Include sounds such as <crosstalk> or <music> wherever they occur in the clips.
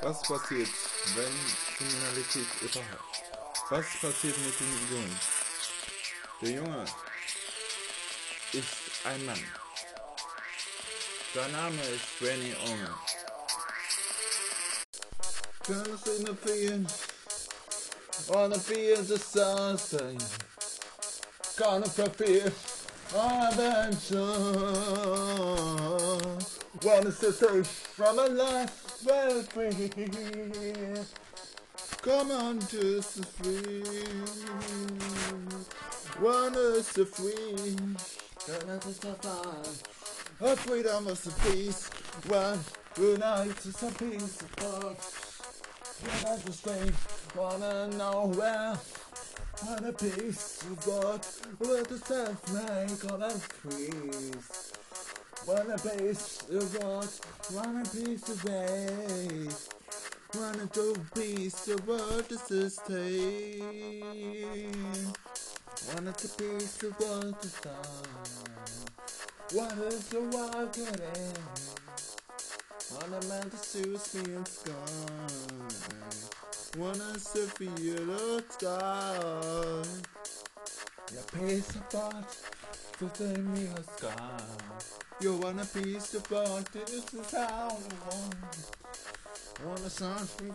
Was passiert, wenn Kriminalität überhaupt? Was passiert mit dem Jungen? Der Junge ist ein Mann. Sein Name ist Benny Omer. Turns in the field, on the fields of sunshine, gonna fulfill adventure. Wanna set from a life well free. Come on to the free. Run us the free. Don't let us suffer. Our freedom is the peace. Run, unite to some peace of thought. Give us the strength. Wanna know where? And a peace of God. Let us self make all us peace. Want a piece of God, want a piece of faith. Want a two piece of what to sustain. Want a piece of what to sign. Want a to walk it in. Want a man to soothe me in sky. Wanna surf the sky. Yeah, piece of art to send me a sky. You want a piece of art, this is how I want. Want a song from you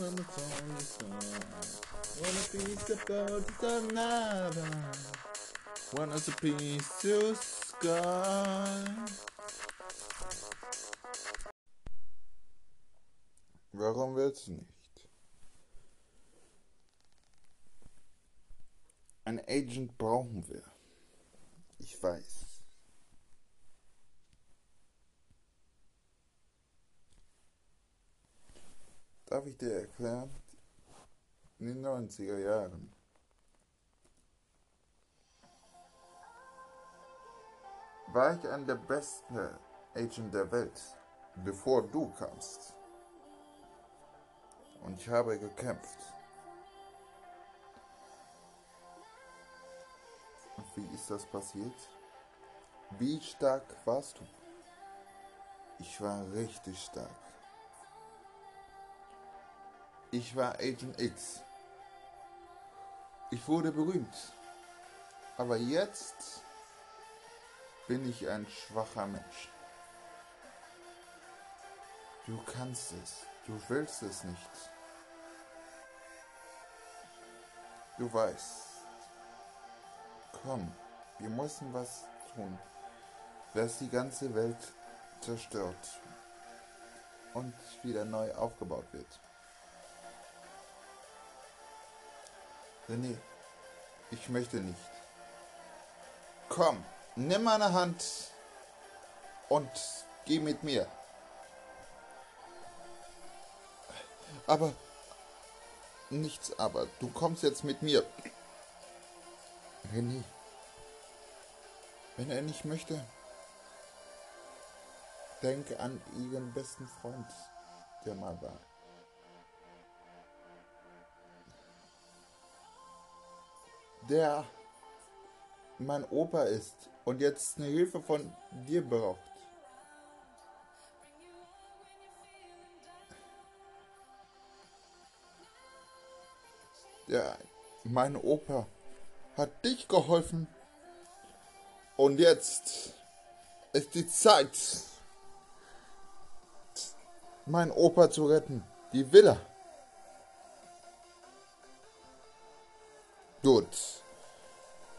when the song is gone. Want a piece of art, it's another. Want us a piece of sky. Warum du nicht? Ein Agent brauchen wir. Ich weiß. Darf ich dir erklären? In den 90er Jahren war ich einer der besten Agent der Welt, bevor du kamst. Und ich habe gekämpft. Und wie ist das passiert? Wie stark warst du? Ich war richtig stark. Ich war Agent X. Ich wurde berühmt. Aber jetzt bin ich ein schwacher Mensch. Du kannst es. Du willst es nicht. Du weißt. Komm, wir müssen was tun, was die ganze Welt zerstört und wieder neu aufgebaut wird. René, ich möchte nicht. Komm, nimm meine Hand und geh mit mir. Aber nichts aber. Du kommst jetzt mit mir. René. Wenn er nicht möchte, denke an ihren besten Freund, der mal war. Der mein Opa ist und jetzt eine Hilfe von dir braucht. Ja, mein Opa hat dich geholfen. Und jetzt ist die Zeit, mein Opa zu retten. Die Villa.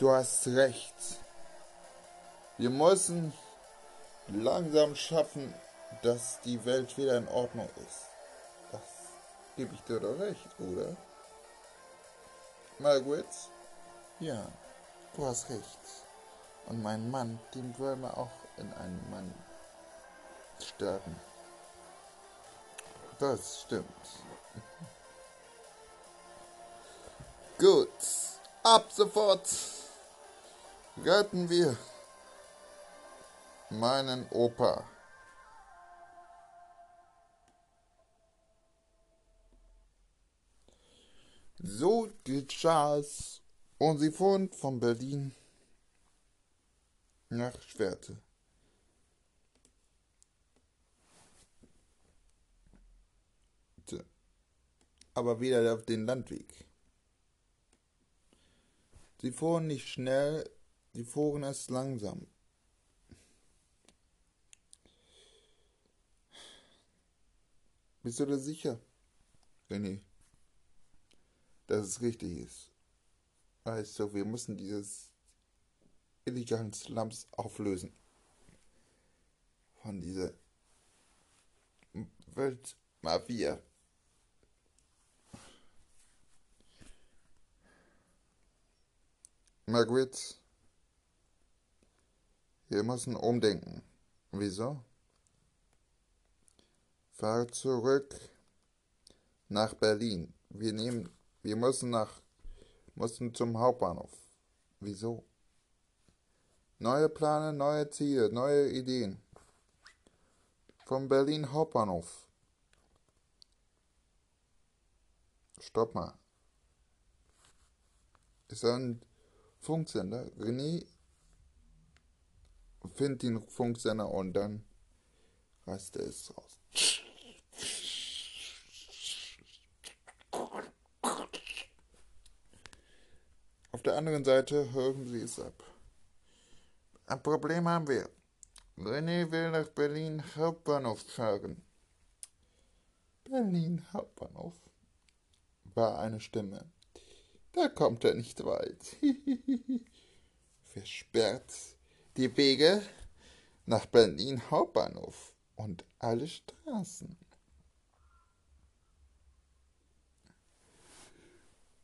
Du hast recht. Wir müssen langsam schaffen, dass die Welt wieder in Ordnung ist. Das gebe ich dir doch recht, oder? Margaret? Ja, du hast recht. Und mein Mann, den wollen wir auch in einen Mann sterben. Das stimmt. Gut, ab sofort retten wir meinen Opa. So geschah es und sie fuhren von Berlin nach Schwerte. Aber wieder auf den Landweg. Sie fuhren nicht schnell, sie fuhren erst langsam. Bist du da sicher, René, dass es richtig ist? Weißt du, wir müssen dieses illegalen Slums auflösen. Von dieser Weltmafia. Margaret, wir müssen umdenken. Wieso? Fahr zurück nach Berlin. Wir nehmen, wir müssen nach, müssen zum Hauptbahnhof. Wieso? Neue Pläne, neue Ziele, neue Ideen. Vom Berlin Hauptbahnhof. Stopp mal. Ist ein Funksender. René findet den Funksender und dann reißt er es raus. Auf der anderen Seite hören sie es ab. Ein Problem haben wir. René will nach Berlin Hauptbahnhof fahren. Berlin Hauptbahnhof war eine Stimme. Da kommt er nicht weit. <laughs> Versperrt die Wege nach Berlin Hauptbahnhof und alle Straßen.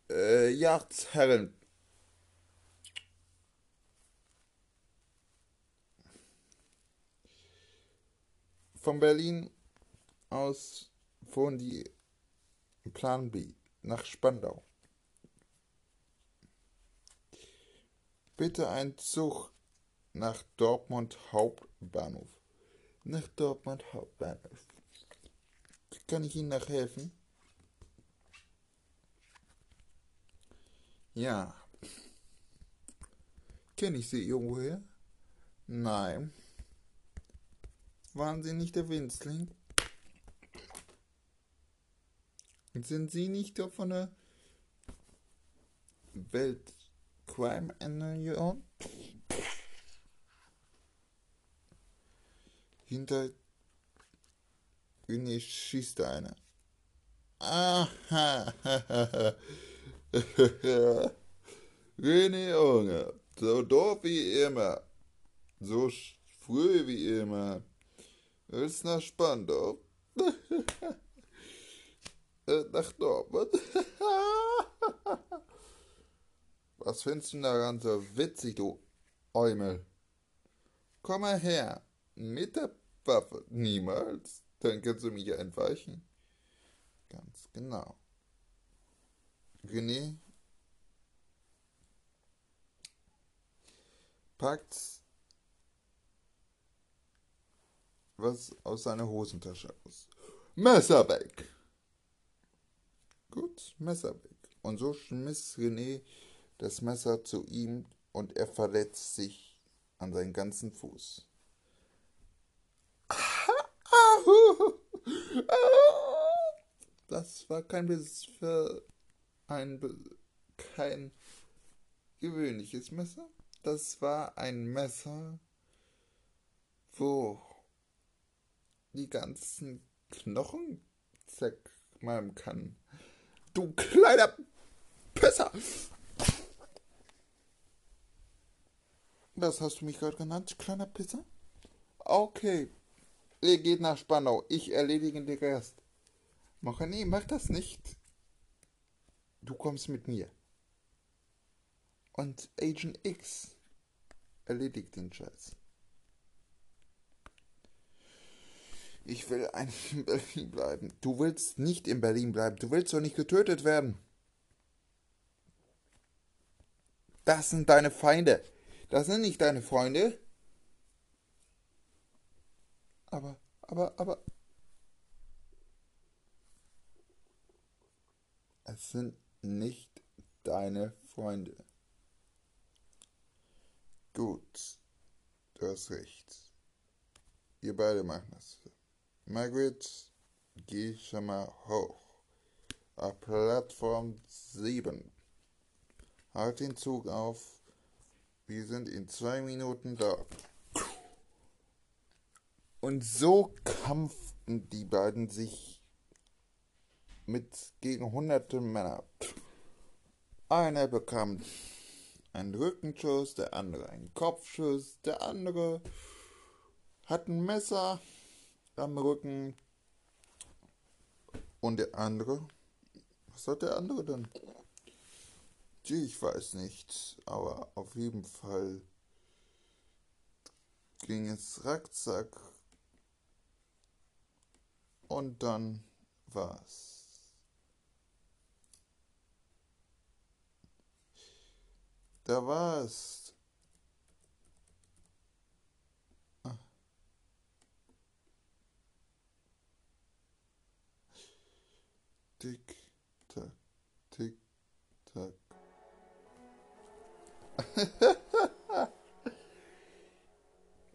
Äh, Jagdherren. Von Berlin aus fuhren die Plan B nach Spandau. Bitte ein Zug nach Dortmund Hauptbahnhof. Nach Dortmund Hauptbahnhof. Kann ich Ihnen noch helfen? Ja. Kenne ich Sie irgendwoher? Nein. Waren Sie nicht der Winzling? Sind Sie nicht von der Welt Crime Union. Hinter Uni schießt einer. Aha. <laughs> René Junge, so doof wie immer, so früh wie immer, ist nach Spandau. <laughs> nach Dortmund. <laughs> Was findest du daran so witzig, du Eumel? Komm mal her. Mit der Waffe. Niemals. Dann kannst du mich entweichen. Ganz genau. René packt was aus seiner Hosentasche aus. Messer weg! Gut, Messer weg. Und so schmiss René das Messer zu ihm und er verletzt sich an seinen ganzen Fuß. <laughs> Das war kein Biss für ein kein gewöhnliches Messer. Das war ein Messer, wo die ganzen Knochen zermalmen kann. Du kleiner Pisser! Was hast du mich gerade genannt, kleiner Pisser? Okay. Ihr geht nach Spandau. Ich erledige den Rest. Mach nee, mach das nicht. Du kommst mit mir. Und Agent X erledigt den Scheiß. Ich will eigentlich <laughs> in Berlin bleiben. Du willst nicht in Berlin bleiben. Du willst doch nicht getötet werden. Das sind deine Feinde. Das sind nicht deine Freunde. Aber, aber, aber. Es sind nicht deine Freunde. Gut, du hast recht. Ihr beide machen das. Margaret, geh schon mal hoch. Auf Plattform 7. Halt den Zug auf. Wir sind in zwei Minuten da. Und so kämpften die beiden sich mit gegen hunderte Männer. Einer bekam einen Rückenschuss, der andere einen Kopfschuss, der andere hat ein Messer am Rücken und der andere, was hat der andere denn? Ich weiß nicht, aber auf jeden Fall ging es rackzack und dann war's. Da war's. Ah. Tick, tack, tick, tack. <laughs>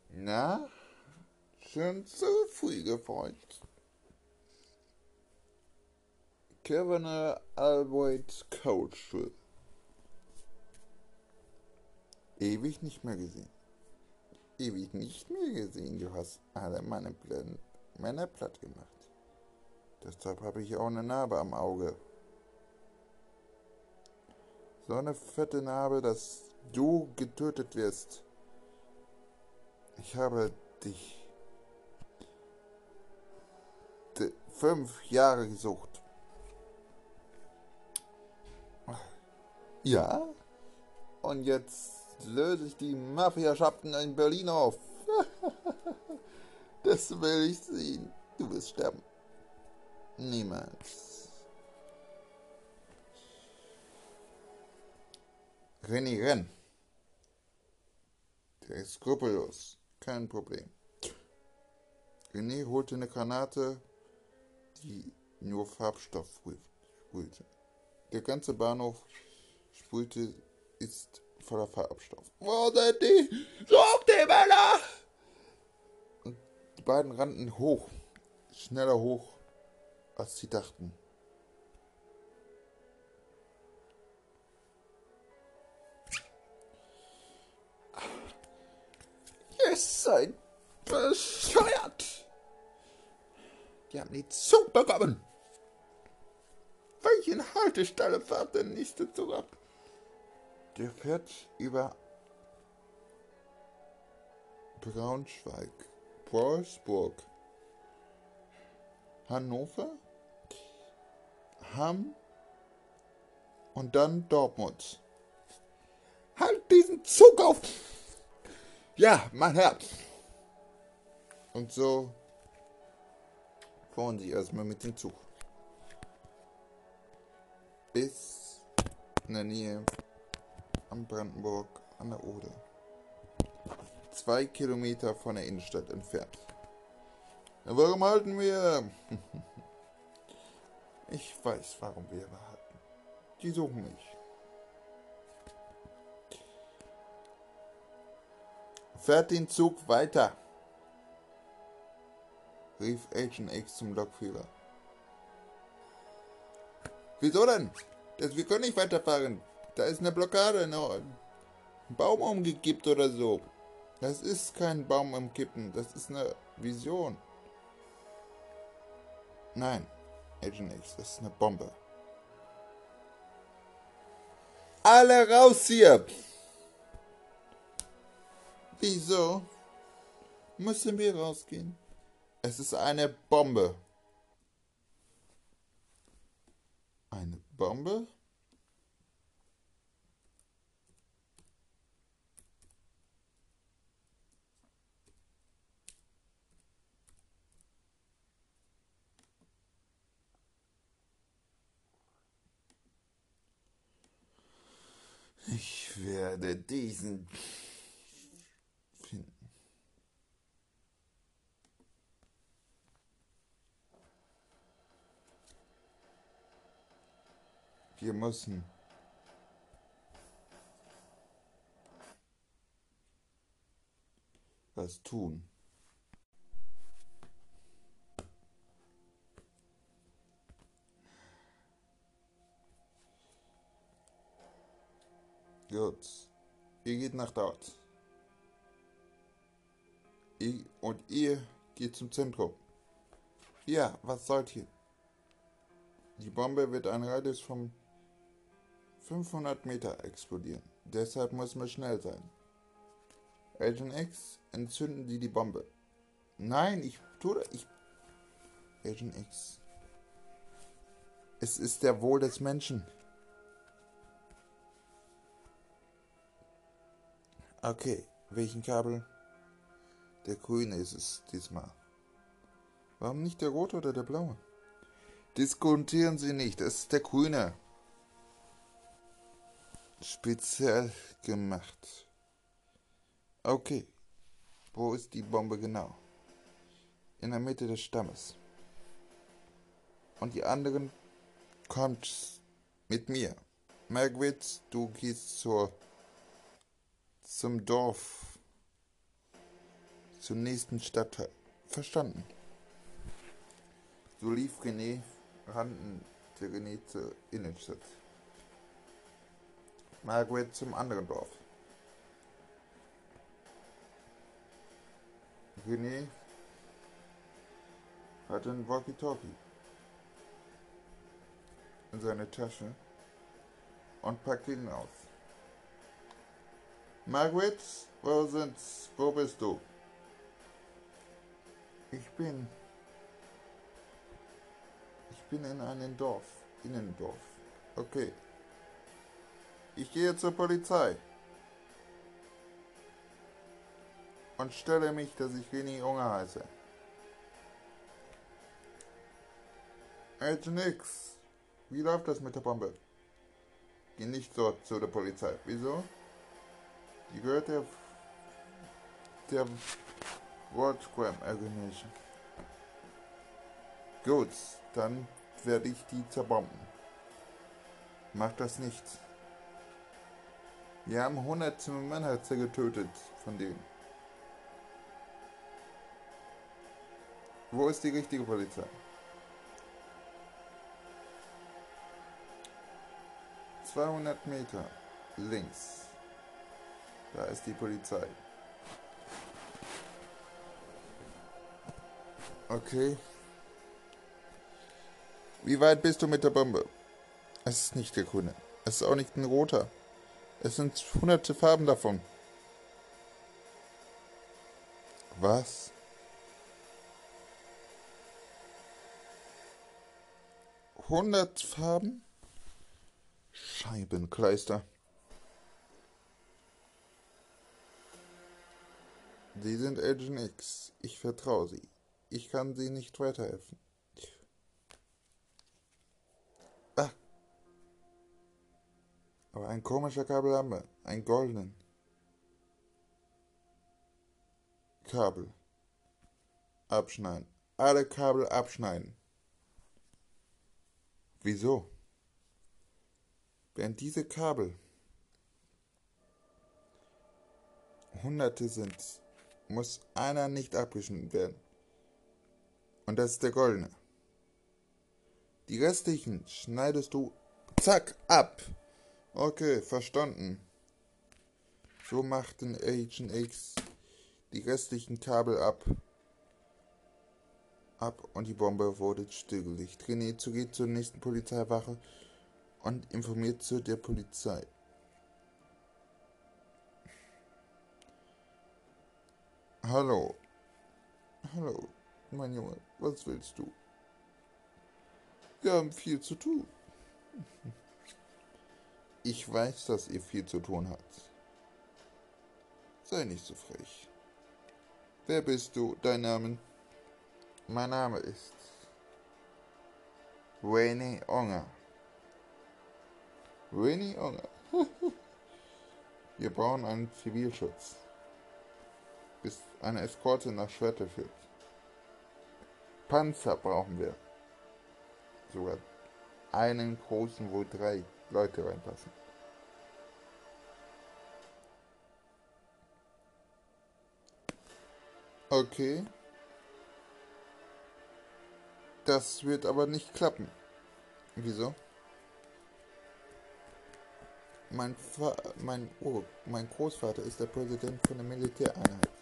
Na, schon zu früh gefreut. Kevin Albert Coach. Ewig nicht mehr gesehen. Ewig nicht mehr gesehen. Du hast alle meine Blenden, Männer platt gemacht. Deshalb habe ich auch eine Narbe am Auge. So eine fette Narbe, dass du getötet wirst. Ich habe dich fünf Jahre gesucht. Ja? Und jetzt löse ich die Mafiaschaften in Berlin auf. <laughs> das will ich sehen. Du wirst sterben. Niemals. René, renn. Der ist skrupellos. Kein Problem. René holte eine Granate, die nur Farbstoff sprühte. Der ganze Bahnhof sprühte, ist voller Farbstoff. Wo sind die? Such die Männer! Und die beiden rannten hoch. Schneller hoch, als sie dachten. Ihr seid bescheuert! Die haben die Zug bekommen! Welchen Haltestelle fährt der nächste Zug ab? Der fährt über Braunschweig, Wolfsburg, Hannover, Hamm und dann Dortmund. Halt diesen Zug auf! Ja, mein Herr! Und so fahren sie erstmal mit dem Zug. Bis in der Nähe am Brandenburg an der Oder. Zwei Kilometer von der Innenstadt entfernt. Warum halten wir? <laughs> Ich weiß, warum wir halten. Die suchen mich. Fährt den Zug weiter, rief Agent X zum Lokführer. Wieso denn? Das, wir können nicht weiterfahren. Da ist eine Blockade, ein Baum umgekippt oder so. Das ist kein Baum umkippen, das ist eine Vision. Nein, Agent X, das ist eine Bombe. Alle raus hier! Wieso müssen wir rausgehen? Es ist eine Bombe. Eine Bombe? Ich werde diesen finden. Wir müssen was tun. Gut. Ihr geht nach dort. Ich, und ihr geht zum Zentrum. Ja, was sollt ihr? Die Bombe wird einen Radius von 500 Meter explodieren. Deshalb muss man schnell sein. Agent X, entzünden Sie die Bombe. Nein, ich tue ich. Agent X. Es ist der Wohl des Menschen. Okay, welchen Kabel? Der grüne ist es diesmal. Warum nicht der rote oder der blaue? Diskutieren Sie nicht, es ist der grüne. Speziell gemacht. Okay, wo ist die Bombe genau? In der Mitte des Stammes. Und die anderen kommt mit mir. Margaret, du gehst zur zum Dorf, zum nächsten Stadtteil. Verstanden. So lief René, rannten der René zur Innenstadt. Margaret zum anderen Dorf. René hatte ein Walkie-Talkie in seine Tasche und packte ihn aus. Margaret, wo sind's? Wo bist du? Ich bin. Ich bin in einem Dorf. Innendorf. Okay. Ich gehe zur Polizei. Und stelle mich, dass ich René Unger heiße. Agent X, wie läuft das mit der Bombe? Geh nicht dort zu der Polizei. Wieso? Die gehört der, der World Scrum Organization. Gut, dann werde ich die zerbomben. Mach das nicht. Wir haben hunderte Männer getötet von denen. Wo ist die richtige Polizei? Zweihundert Meter links. Da ist die Polizei. Okay. Wie weit bist du mit der Bombe? Es ist nicht der grüne. Es ist auch nicht ein roter. Es sind hunderte Farben davon. Was? Hundert Farben? Scheibenkleister. Sie sind Agent X. Ich vertraue Sie. Ich kann Sie nicht weiterhelfen. Ah. Aber ein komischer Kabel haben wir. Ein goldenen. Kabel. Abschneiden. Alle Kabel abschneiden. Wieso? Während diese Kabel Hunderte sind, muss einer nicht abgeschnitten werden. Und das ist der goldene. Die restlichen schneidest du zack ab. Okay, verstanden. So macht den Agent X die restlichen Kabel ab. Ab und die Bombe wurde stillgelegt. René geht zur nächsten Polizeiwache und informiert zu der Polizei. Hallo. Hallo, mein Junge, was willst du? Wir haben viel zu tun. Ich weiß, dass ihr viel zu tun habt. Sei nicht so frech. Wer bist du? Dein Name? Mein Name ist Rainy Onger. Rainy Onger. <laughs> Wir brauchen einen Zivilschutz eine Eskorte nach Schwerte führt. Panzer brauchen wir. Sogar einen großen, wo drei Leute reinpassen. Okay. Das wird aber nicht klappen. Wieso? Mein, Fa mein, oh, mein Großvater ist der Präsident von der Militäreinheit.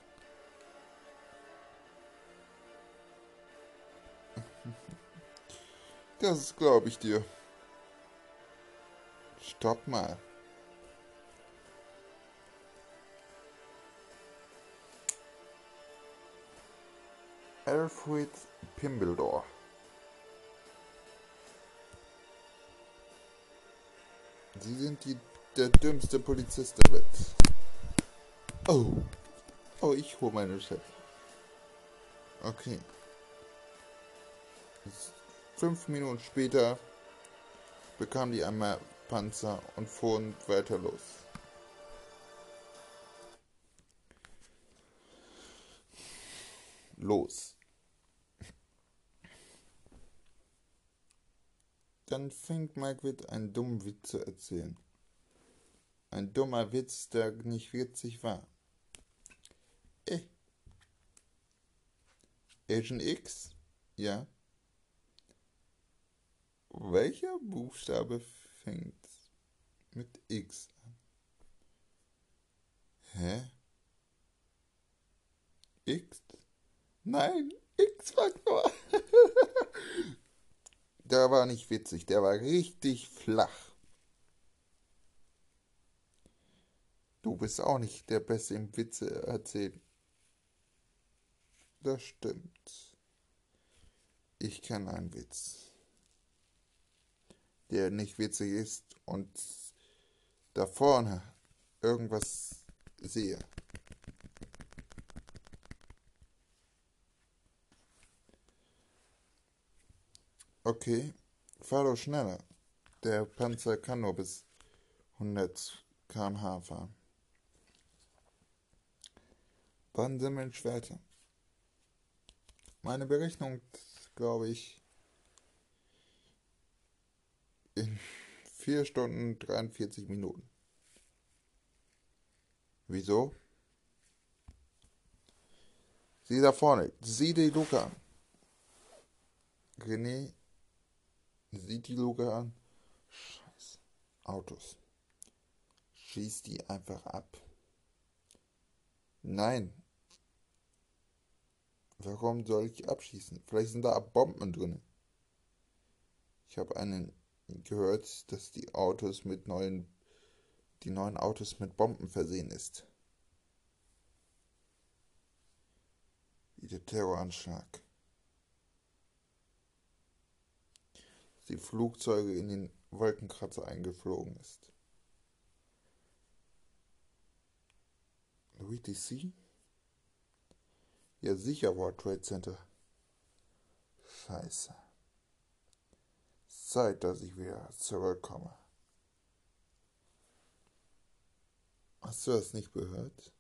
Das glaube ich dir. Stopp mal. Alfred Pimbledore. Sie sind die, der dümmste Polizist der Welt. Oh. Oh, ich hole meine Chef. Okay. Fünf Minuten später bekamen die einmal Panzer und fuhren weiter los. Los. Dann fängt Margaret einen dummen Witz zu erzählen. Ein dummer Witz, der nicht witzig war. Eh. Agent X? Ja. Welcher Buchstabe fängt mit X an? Hä? X? Nein, X-Faktor. <laughs> der war nicht witzig, der war richtig flach. Du bist auch nicht der Beste im Witze erzählen. Das stimmt. Ich kann einen Witz, der nicht witzig ist und da vorne irgendwas sehe. Okay, fahr doch schneller. Der Panzer kann nur bis 100 km/h fahren. Wann sind wir in Schwerte? Meine Berechnung, glaube ich, in 4 Stunden 43 Minuten. Wieso? Sieh da vorne, sieh die Luke an. René Sieht die Luke an. Scheiße. Autos. Schieß die einfach ab. Nein. Warum soll ich abschießen? Vielleicht sind da Bomben drin. Ich habe einen gehört, dass die Autos mit neuen die neuen Autos mit Bomben versehen ist. Wie der Terroranschlag. die Flugzeuge in den Wolkenkratzer eingeflogen ist. Louis DC? Ja, sicher World Trade Center. Scheiße. Zeit, dass ich wieder zurückkomme. Hast du das nicht gehört?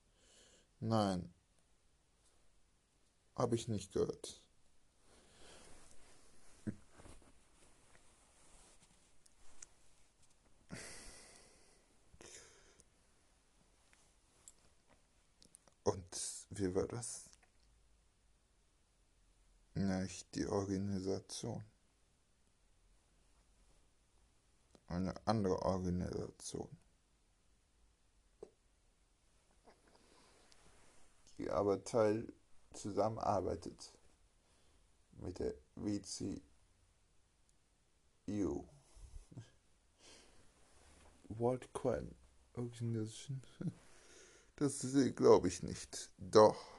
Nein. Habe ich nicht gehört. Wie war das? Nicht die Organisation. Eine andere Organisation. Die aber Teil zusammenarbeitet mit der WCU. <laughs> World Crime Organization. <laughs> Das glaube ich nicht. Doch.